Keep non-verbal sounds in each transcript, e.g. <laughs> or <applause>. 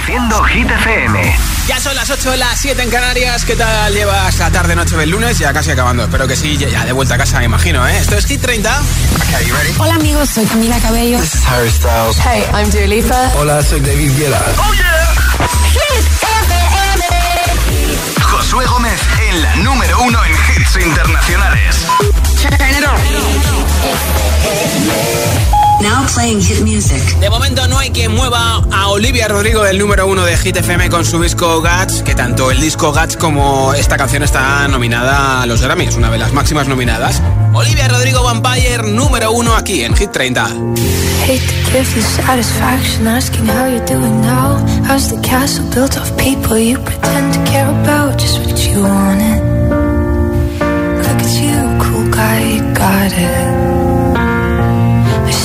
Reproduciendo Hit FM. Ya son las 8, las 7 en Canarias. ¿Qué tal llevas la tarde, noche del lunes? Ya casi acabando. Espero que sí, ya de vuelta a casa, me imagino, ¿eh? Esto es Hit 30. Hola, amigos. Soy Camila Cabello. This is Harry Styles. Hey, I'm Dua Lipa. Hola, soy David Guetta. ¡Oh, yeah! Hit FM. Josué Gómez en la número uno en hits internacionales. Now playing hit music. De momento no hay quien mueva a Olivia Rodrigo del número uno de Hit FM con su disco Guts, que tanto el disco Guts como esta canción está nominada a los Grammys, una de las máximas nominadas. Olivia Rodrigo Vampire, número uno aquí en Hit 30. Hate to give you satisfaction asking how you're doing now. How's the castle built of people you pretend to care about? Just what you wanted. Look at you, cool guy, you got it.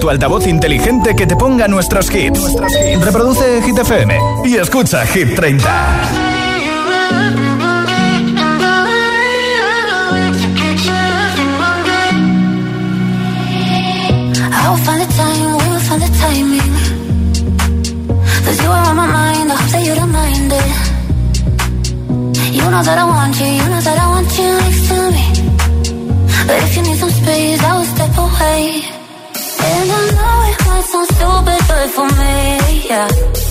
Tu altavoz inteligente que te ponga nuestros hits. Reproduce Hit FM y escucha Hit 30. I'll find the time, we will find the timing. Cause you are on my mind, I hope that you don't mind it. You know that I want you, you know that I want you next to me. But if you need some space, I will step away. Sound stupid, but for me, yeah.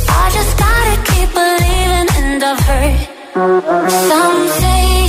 I just gotta keep believing, and I've heard. Some say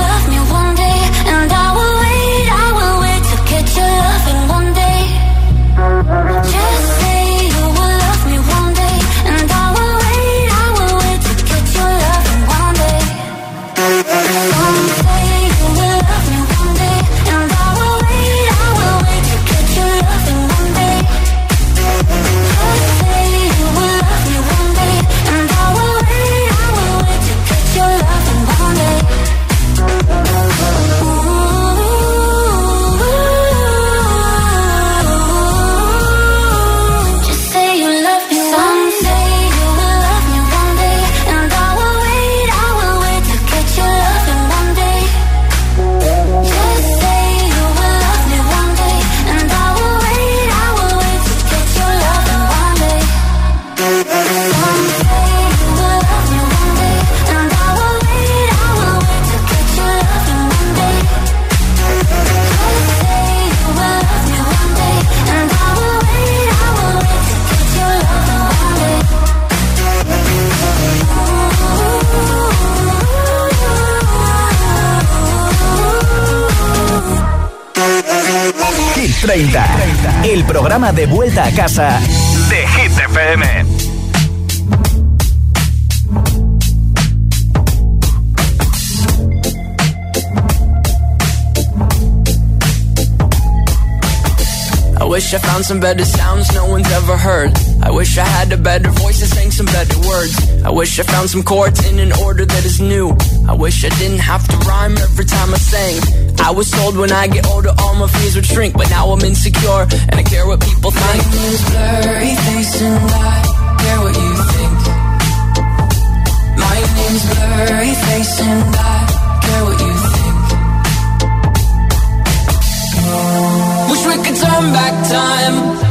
programa de vuelta a casa de Hit FM. I wish I found some better sounds no one's ever heard. I wish I had a better voice and sang some better words. I wish I found some chords in an order that is new. I wish I didn't have to rhyme every time I sang. I was told when I get older all my fears would shrink, but now I'm insecure and I care what people think. My name's blurry face and I care what you think. My name's blurry face and I care what you think. Wish we could turn back time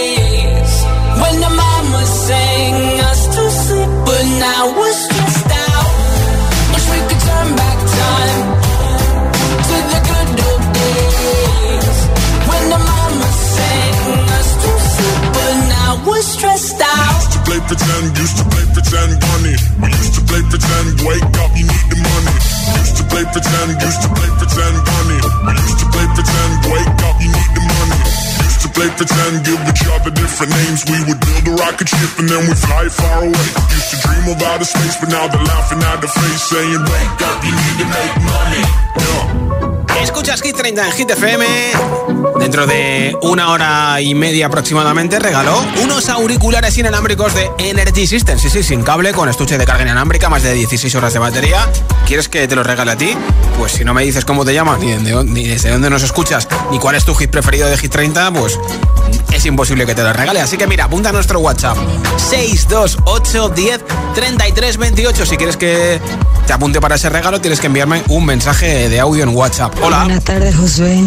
now we're stressed out. Wish we could turn back time to the good old days when the us to we're stressed out. Used to play pretend, used to play pretend, bunny. We used to play pretend, wake up, you need the money. Used to play pretend, used to play pretend, honey. We used to play pretend, wake up, you need the money. Used to play pretend, give each other different names. We would build a rocket ship and then we fly far away. Used to dream of outer space, but now they're laughing at the face, saying, Wake up, you need to make money. Yeah. Escuchas Hit 30 en Hit FM. Dentro de una hora y media aproximadamente regaló unos auriculares inalámbricos de Energy System. Sí, sí, sin cable, con estuche de carga inalámbrica, más de 16 horas de batería. ¿Quieres que te los regale a ti? Pues si no me dices cómo te llamas, ni, ni desde dónde nos escuchas, ni cuál es tu hit preferido de Hit 30, pues es imposible que te los regale. Así que mira, apunta a nuestro WhatsApp 628 10 33 28. Si quieres que te apunte para ese regalo, tienes que enviarme un mensaje de audio en WhatsApp. Hola. Buenas tardes, Josué.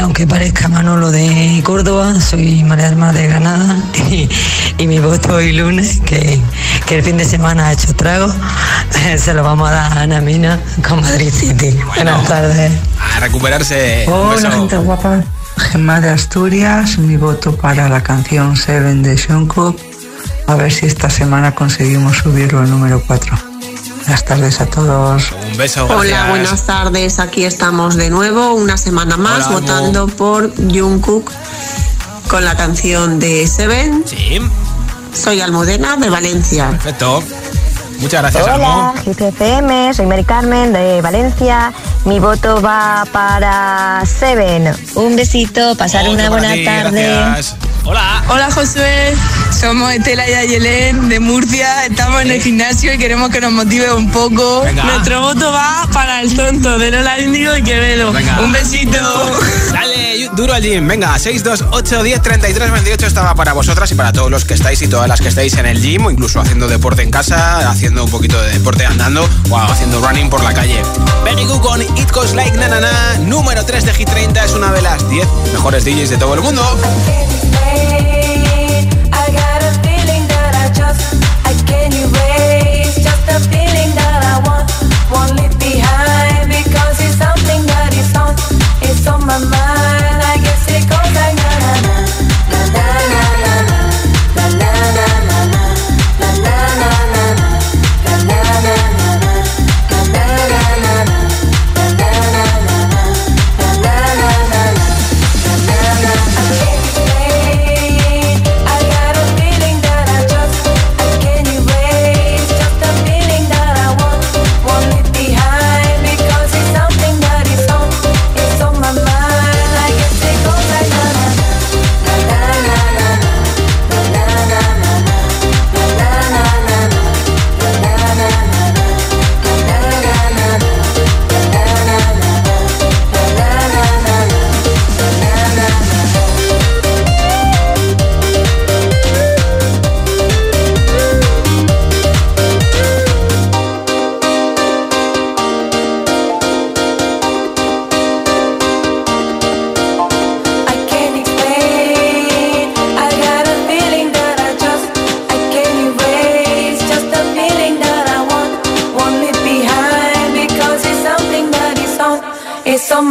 Aunque parezca Manolo de Córdoba, soy María Alma de Granada <laughs> y, mi voto hoy lunes, que, el fin de semana ha hecho trago, <laughs> se lo vamos a dar a Ana Mina con Madrid City. Buenas tardes. A recuperarse. Hola, gente guapa. Gemma de Asturias, mi voto para la canción Seven de Jungkook. A ver si esta semana conseguimos subirlo al número 4. Buenas tardes a todos. Un beso. Hola, buenas tardes. Aquí estamos de nuevo, una semana más, votando por Jungkook con la canción de Seven. Sí. Soy Almudena de Valencia. Perfecto. Muchas gracias, Hola, GCFM, soy Mari Carmen de Valencia. Mi voto va para Seven. Un besito, pasar una buena tarde. Hola. Hola Josué, somos Estela y Ayelén de Murcia, estamos en el gimnasio y queremos que nos motive un poco. Nuestro voto va para el tonto de Lola Índigo y Quevedo. Un besito. Dale, duro al gym. Venga, 628 10 33 28 estaba para vosotras y para todos los que estáis y todas las que estáis en el gym o incluso haciendo deporte en casa, haciendo un poquito de deporte andando o haciendo running por la calle. Benny con It Goes Like Na Na Na, número 3 de Hit 30, es una de las 10 mejores DJs de todo el mundo. My mind.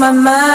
my mind.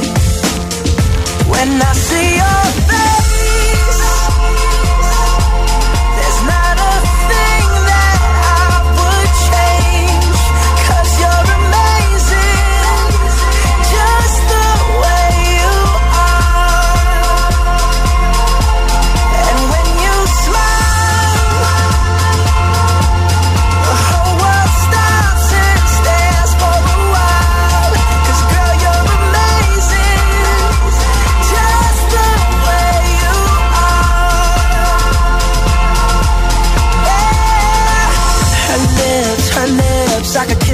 when I see your face,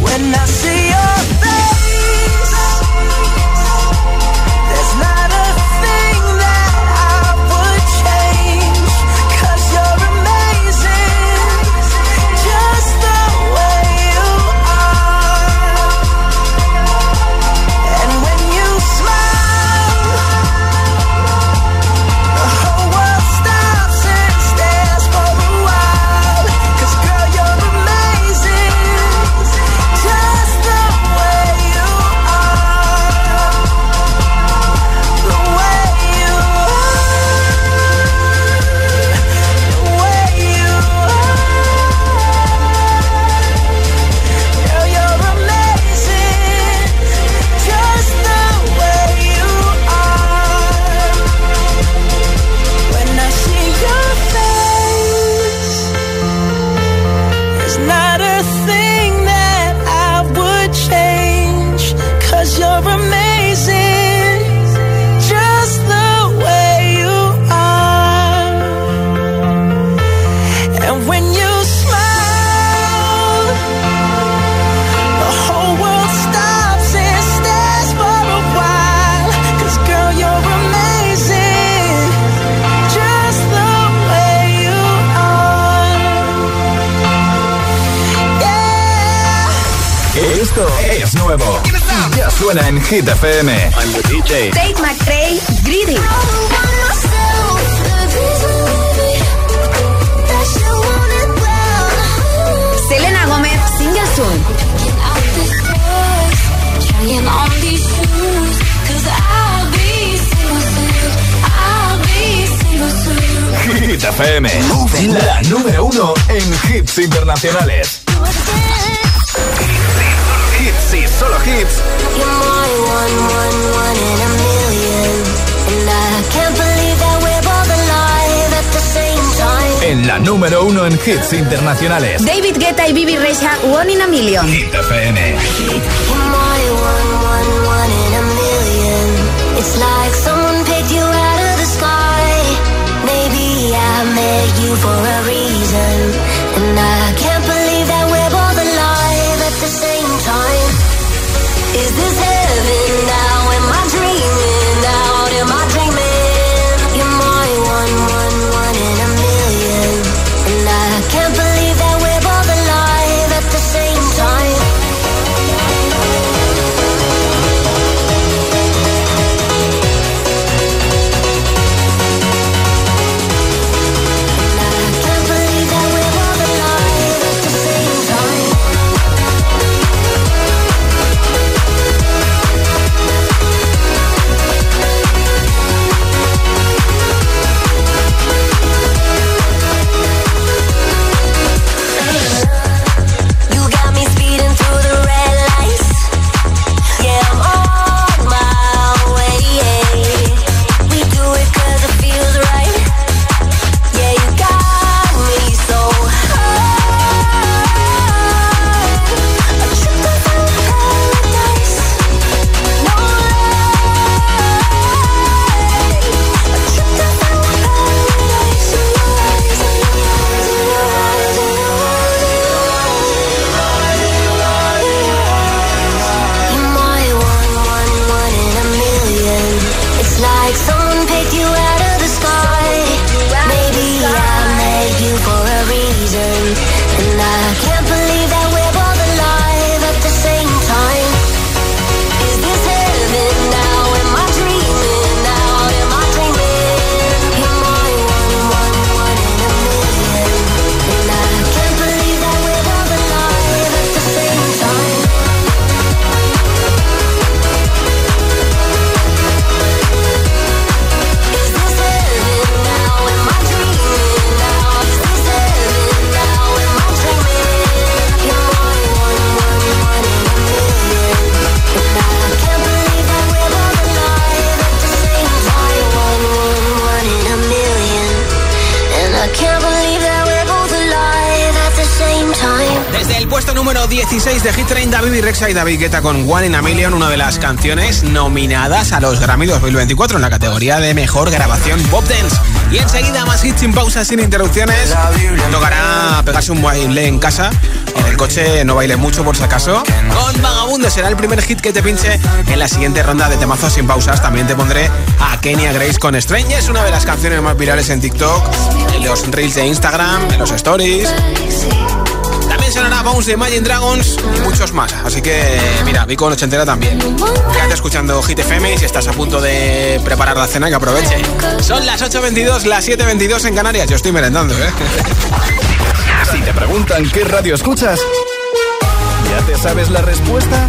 when I see Hit FM. I'm the DJ. Tate McRae, Greedy. Selena Gómez, Single Soon. Hit FM. La número uno en hits internacionales. La número uno en hits internacionales. David Guetta y Bibi Rexha, One in a Million. Hit FM. It's like someone picked you out of the sky. Maybe I met you for a reason. And I can't 30, Bibi Rexa y David Guetta con One in a Million, una de las canciones nominadas a los Grammy 2024 en la categoría de Mejor Grabación Pop Dance. Y enseguida más hits sin pausas, sin interrupciones. Tocará pegarse un baile en casa. En el coche no baile mucho por si acaso. Con Vagabundo será el primer hit que te pinche en la siguiente ronda de temazos sin pausas. También te pondré a Kenya Grace con Strange, una de las canciones más virales en TikTok, en los reels de Instagram, en los stories. Sonará Bounce de Imagine Dragons y muchos más. Así que, mira, vi con ochentera también. Quédate escuchando Hit FM y si estás a punto de preparar la cena, que aproveche. Son las 8.22, las 7.22 en Canarias. Yo estoy merendando, ¿eh? <laughs> Si te preguntan qué radio escuchas, ¿ya te sabes la respuesta?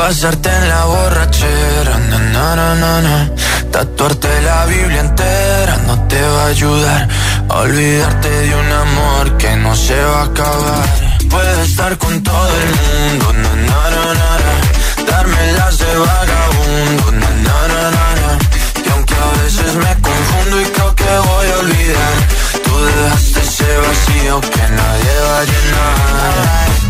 Pasarte en la borrachera, na, na, na, na, tatuarte la Biblia entera no te va a ayudar a olvidarte de un amor que no se va a acabar. Puedes estar con todo el mundo, na, na, na, na, darme las de vagabundo, na, na, na, na. y aunque a veces me confundo y creo que voy a olvidar, tú dejaste ese vacío que nadie va a llenar.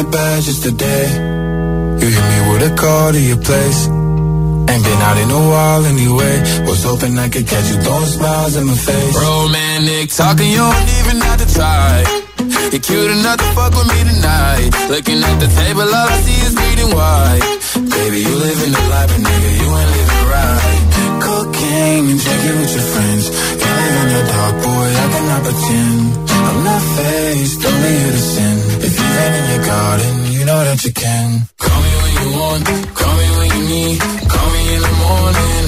it bad just today. You hit me with a call to your place. Ain't been out in a while anyway. Was hoping I could catch you throwing smiles in my face. Romantic talking, you don't even have to try. You're cute enough to fuck with me tonight. Looking at the table, all I see is bleeding white. Baby, you living the life, but nigga, you ain't living right. Cocaine and drinking with your friends. In the dark, boy, I cannot pretend. I'm not faced, only you to sin. If you ain't in your garden, you know that you can. Call me when you want, call me when you need. Call me in the morning,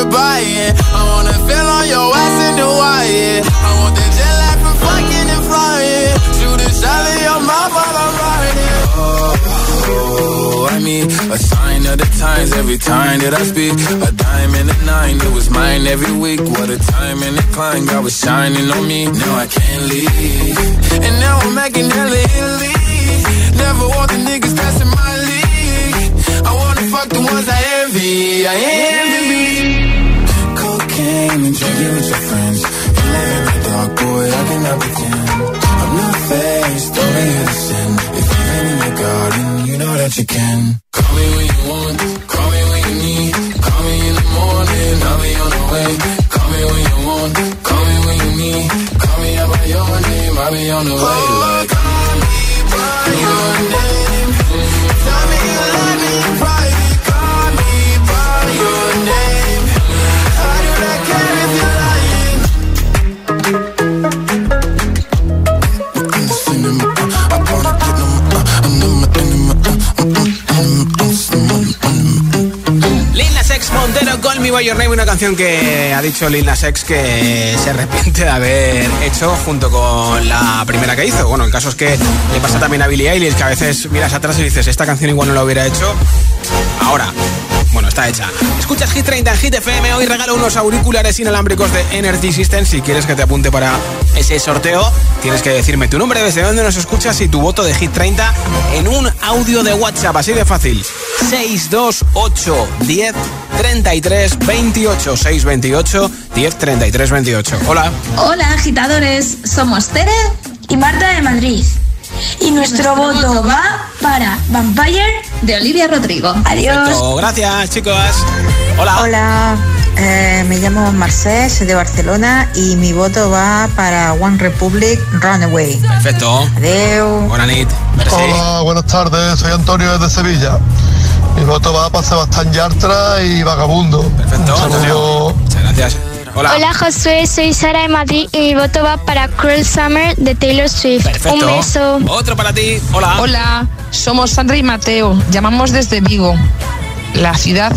what you're buying. I wanna feel on your ass in Hawaii. I want the jet lag from fucking and flying. Shoot a shot in your mouth while I'm riding. Oh, I mean, a sign of the times every time that I speak. A dime and a nine, it was mine every week. What a time and a climb, God was shining on me. Now I can't leave. And now I'm making hella Italy. Never want the niggas in my league. I wanna fuck the ones I envy. I envy. And drinking with your friends. You live in the dark, boy, I cannot pretend. I'm not faced, only sin. If you ain't in your garden, you know that you can. Call me when you want, canción que ha dicho Lil Nas X que se arrepiente de haber hecho junto con la primera que hizo. Bueno, el caso es que le pasa también a Billie Eilish, que a veces miras atrás y dices, esta canción igual no la hubiera hecho ahora. Bueno, está hecha. Escuchas Hit 30 en Hit FM. Hoy regalo unos auriculares inalámbricos de Energy System. Si quieres que te apunte para ese sorteo, tienes que decirme tu nombre, desde dónde nos escuchas y tu voto de Hit 30 en un audio de WhatsApp. Así de fácil. 628 10 33 28 628 10 33 28. Hola. Hola, agitadores. Somos Tere y Marta de Madrid. Y nuestro, nuestro voto, voto va para Vampire de Olivia Rodrigo. Adiós. Perfecto. Gracias, chicos. Hola. Hola. Eh, me llamo Marcés, soy de Barcelona y mi voto va para One Republic Runaway. Perfecto. Adiós. Buenas. Hola, buenas tardes. Soy Antonio desde Sevilla. Mi voto va para Sebastián Yartra y Vagabundo. Perfecto, saludo. Muchas gracias. Hola. Hola Josué, soy Sara de Madrid y mi voto va para Cruel Summer de Taylor Swift. Perfecto. Un beso. Otro para ti. Hola. Hola, somos Sandra y Mateo. Llamamos desde Vigo, la ciudad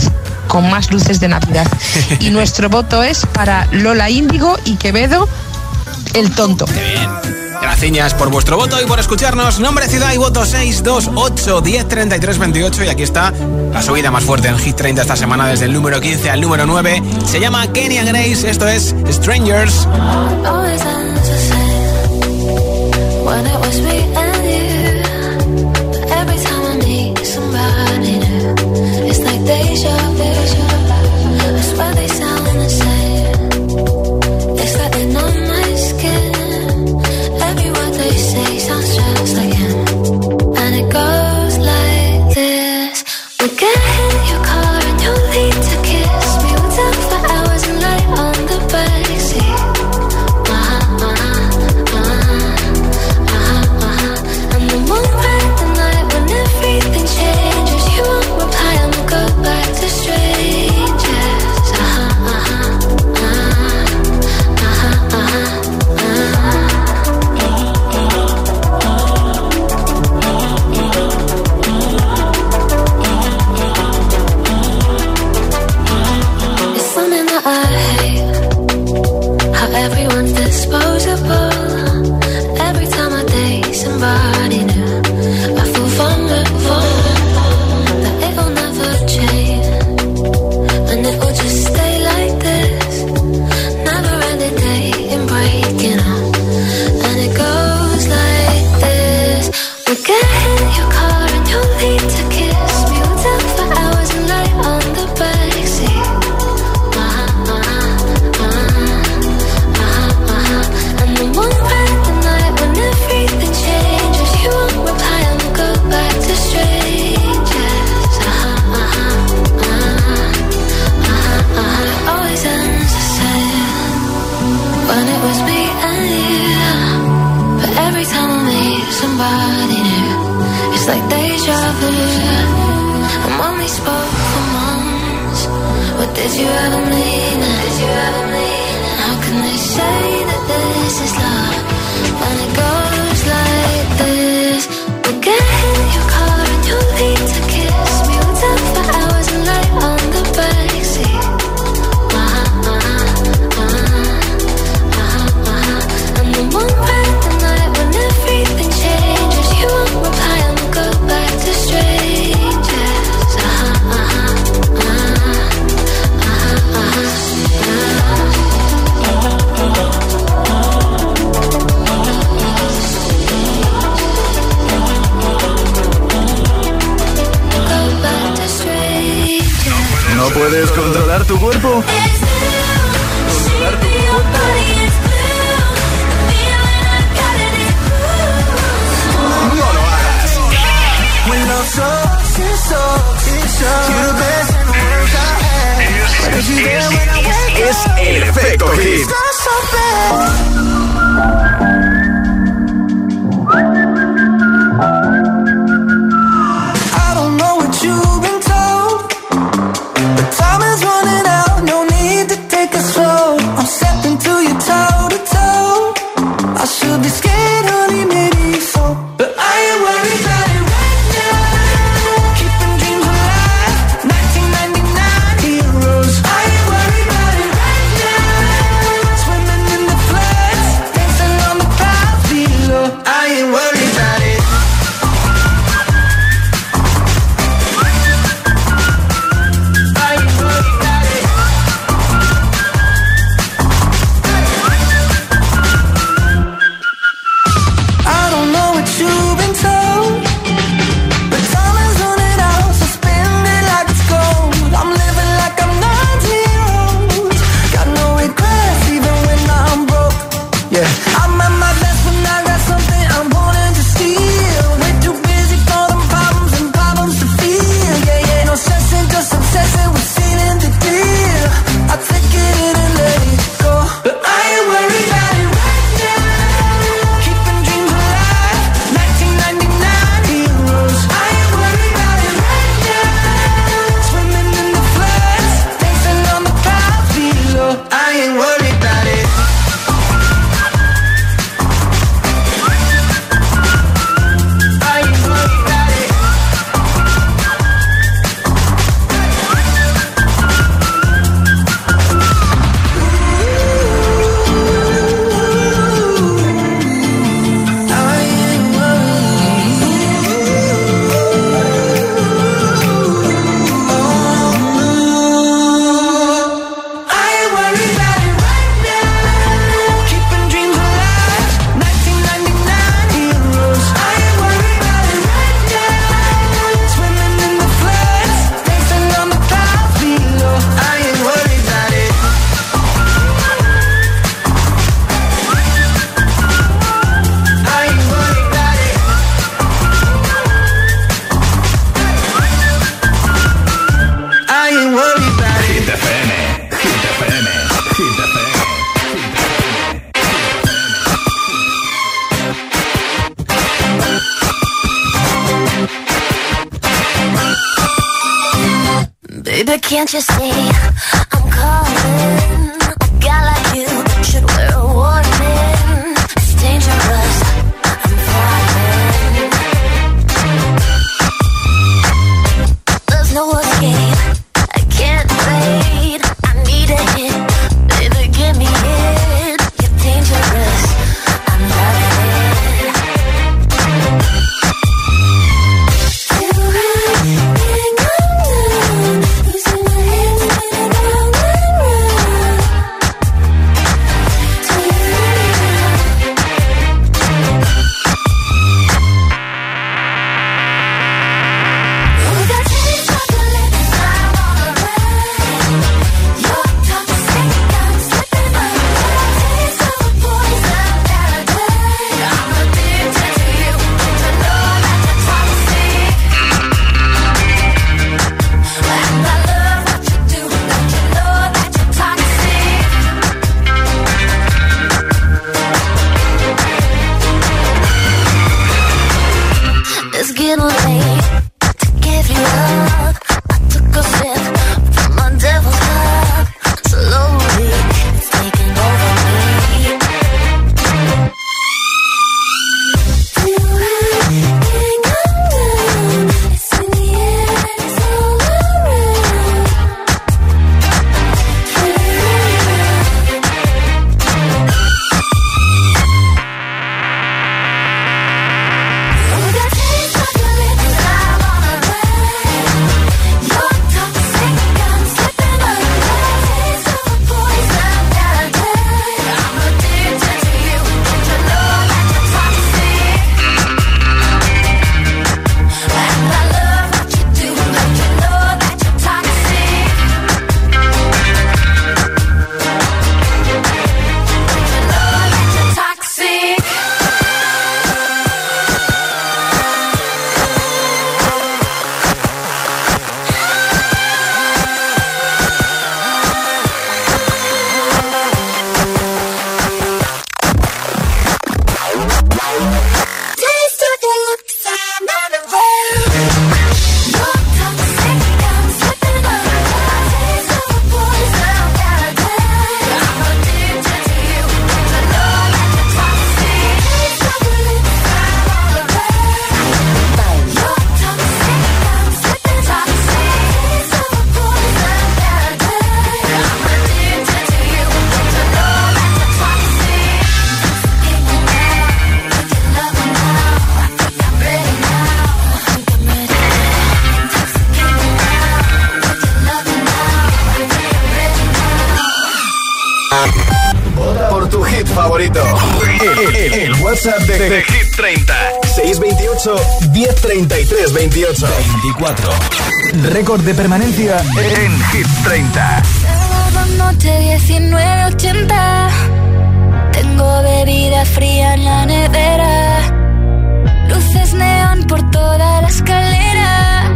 con más luces de Navidad. <laughs> Y nuestro voto es para Lola Índigo y Quevedo, el tonto. Qué bien. Graciñas por vuestro voto y por escucharnos. Nombre, ciudad y voto 628 1033 28. Y aquí está la subida más fuerte en Hit 30 esta semana desde el número 15 al número 9. Se llama Kenny and Grace. Esto es Strangers. you ever mean? Did you ever mean? How can they say? cuerpo. Es el efecto hit. Can't you see I'm calling? Récord de permanencia en Hit 30. Sábado noche 1980 Tengo bebida fría en la nevera. Luces neón por toda la escalera.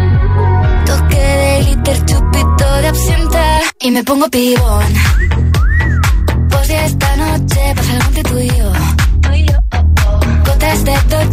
Toque de glitter, chupito de absenta. Y me pongo pibón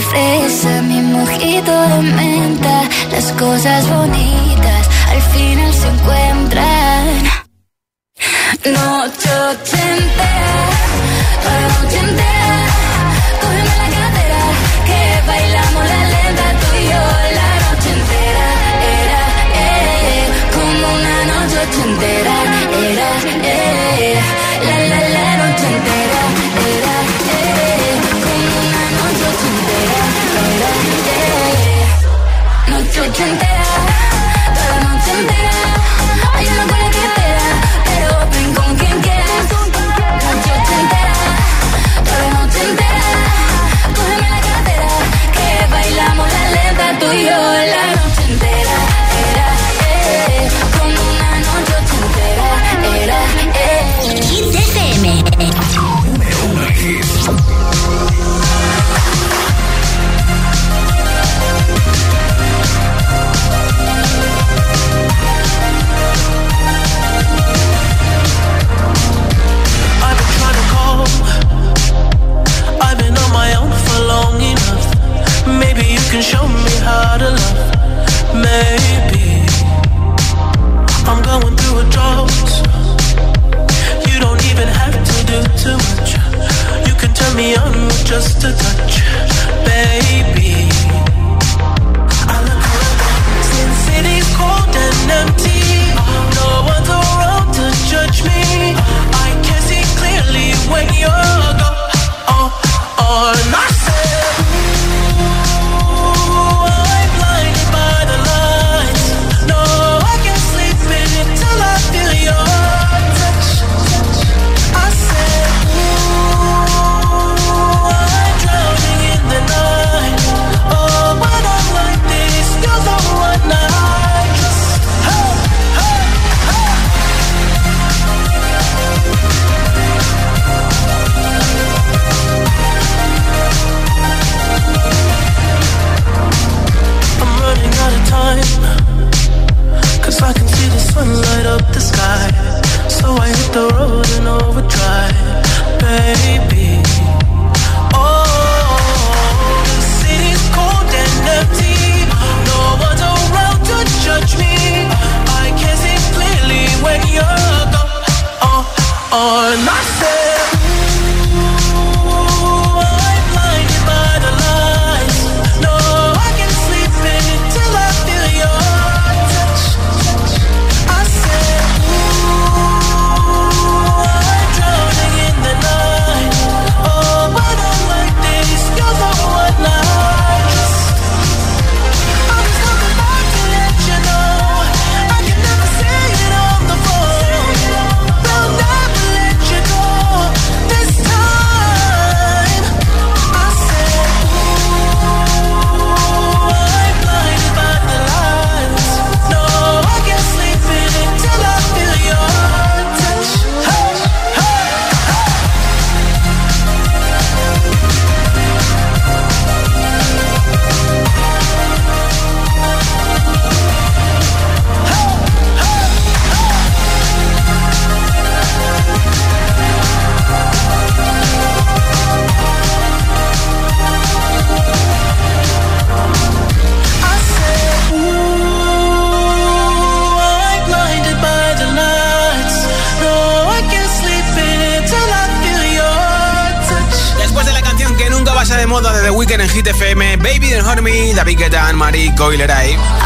Fresa, mi mojito de Guetta, Anne-Marie Coileray.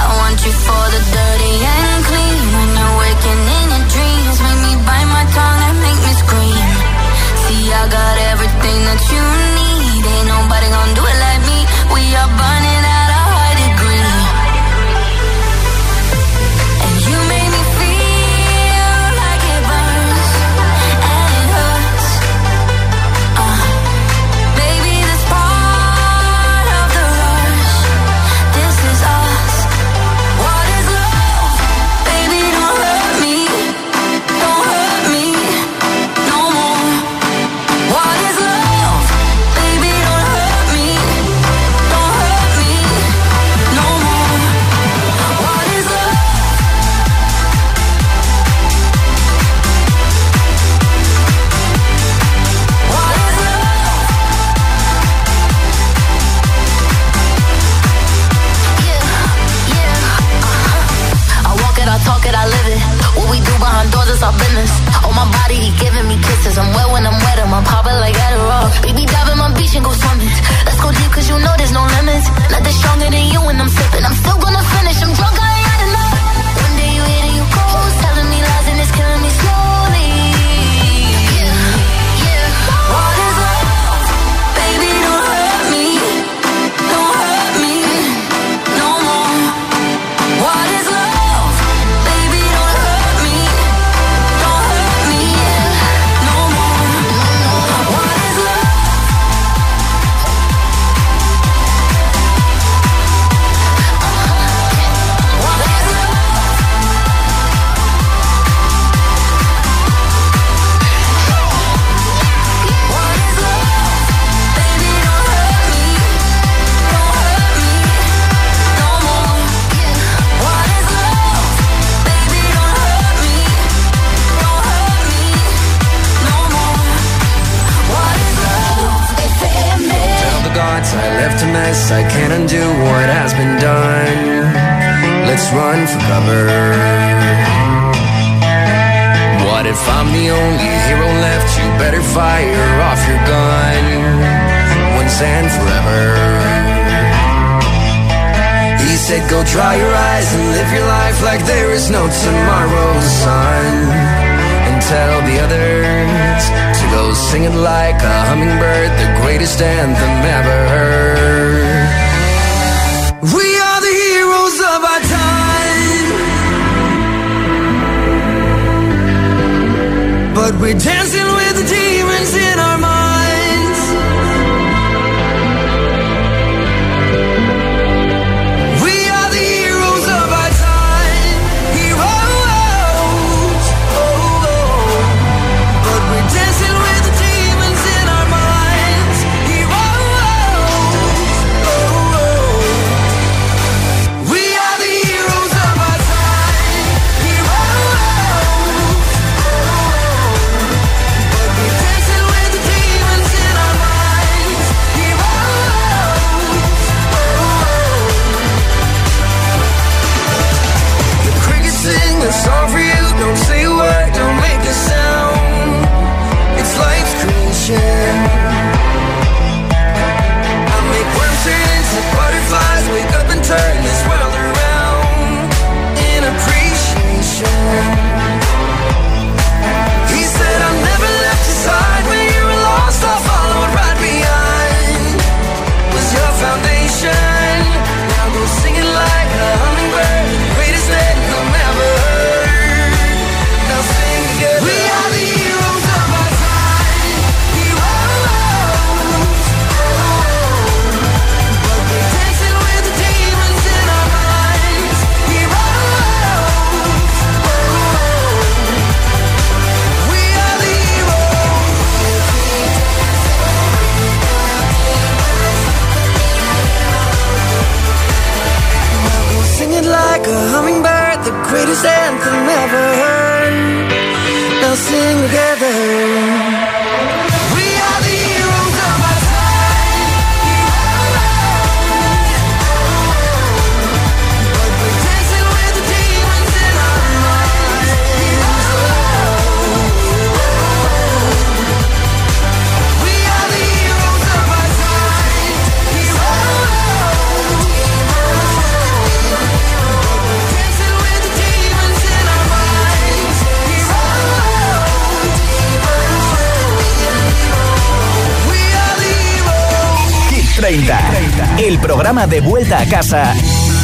el programa de vuelta a casa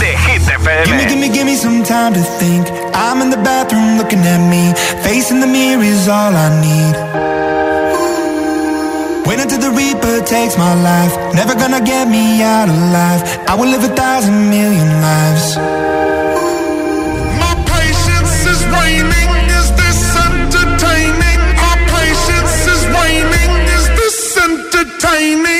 de Hit FM. Give me, give me, give me some time to think. I'm in the bathroom looking at me. Facing the mirror is all I need. Wait until the Reaper takes my life. Never gonna get me out alive. I will live a thousand million lives. My patience is waning. Is this entertaining? My patience is waning. Is this entertaining?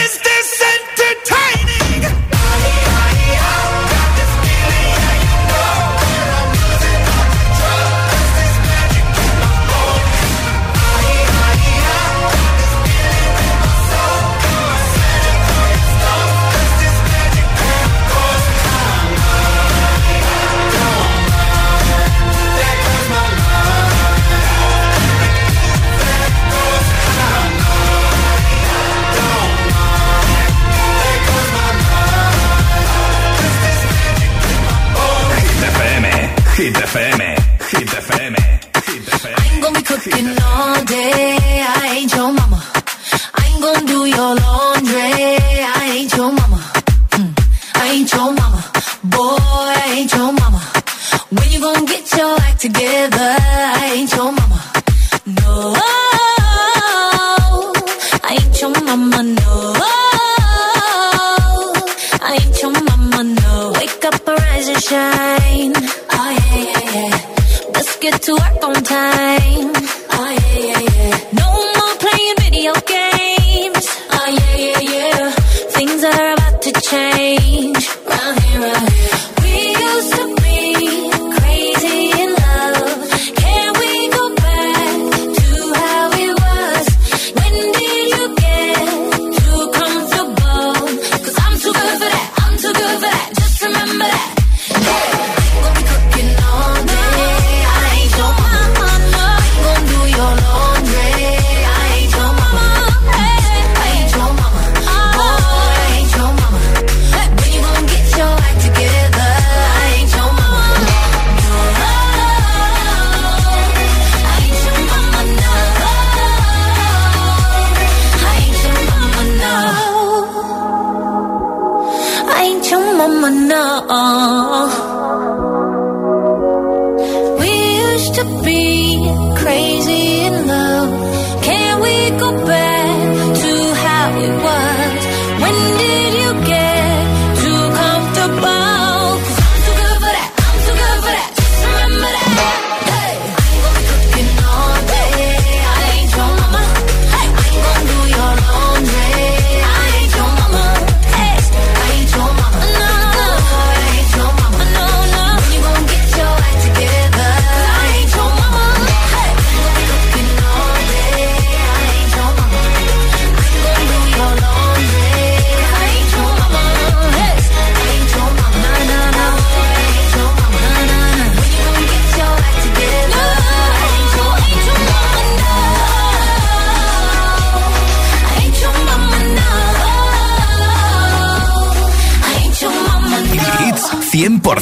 Hit FM, Hit FM, Hit FM. I'm gonna be cooking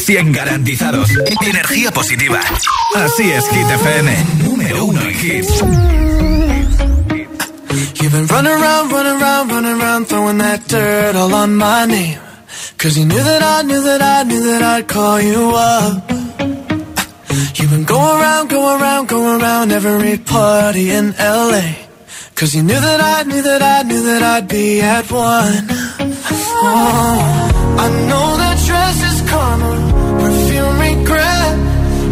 100 garantizados. Energía positiva. Así es, Hit FM. Número uno en hits. You've been running around, running around, running around, throwing that dirt all on my name. Cause you knew that I knew that I knew that I'd call you up. You've been going around, going around, going around every party in LA. Cause you knew that I knew that I knew that I'd be at one. Oh, I know that dress is karma.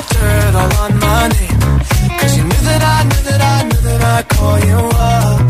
that dirt all on my name. Cause you knew that I, knew that I, knew that I'd call you up.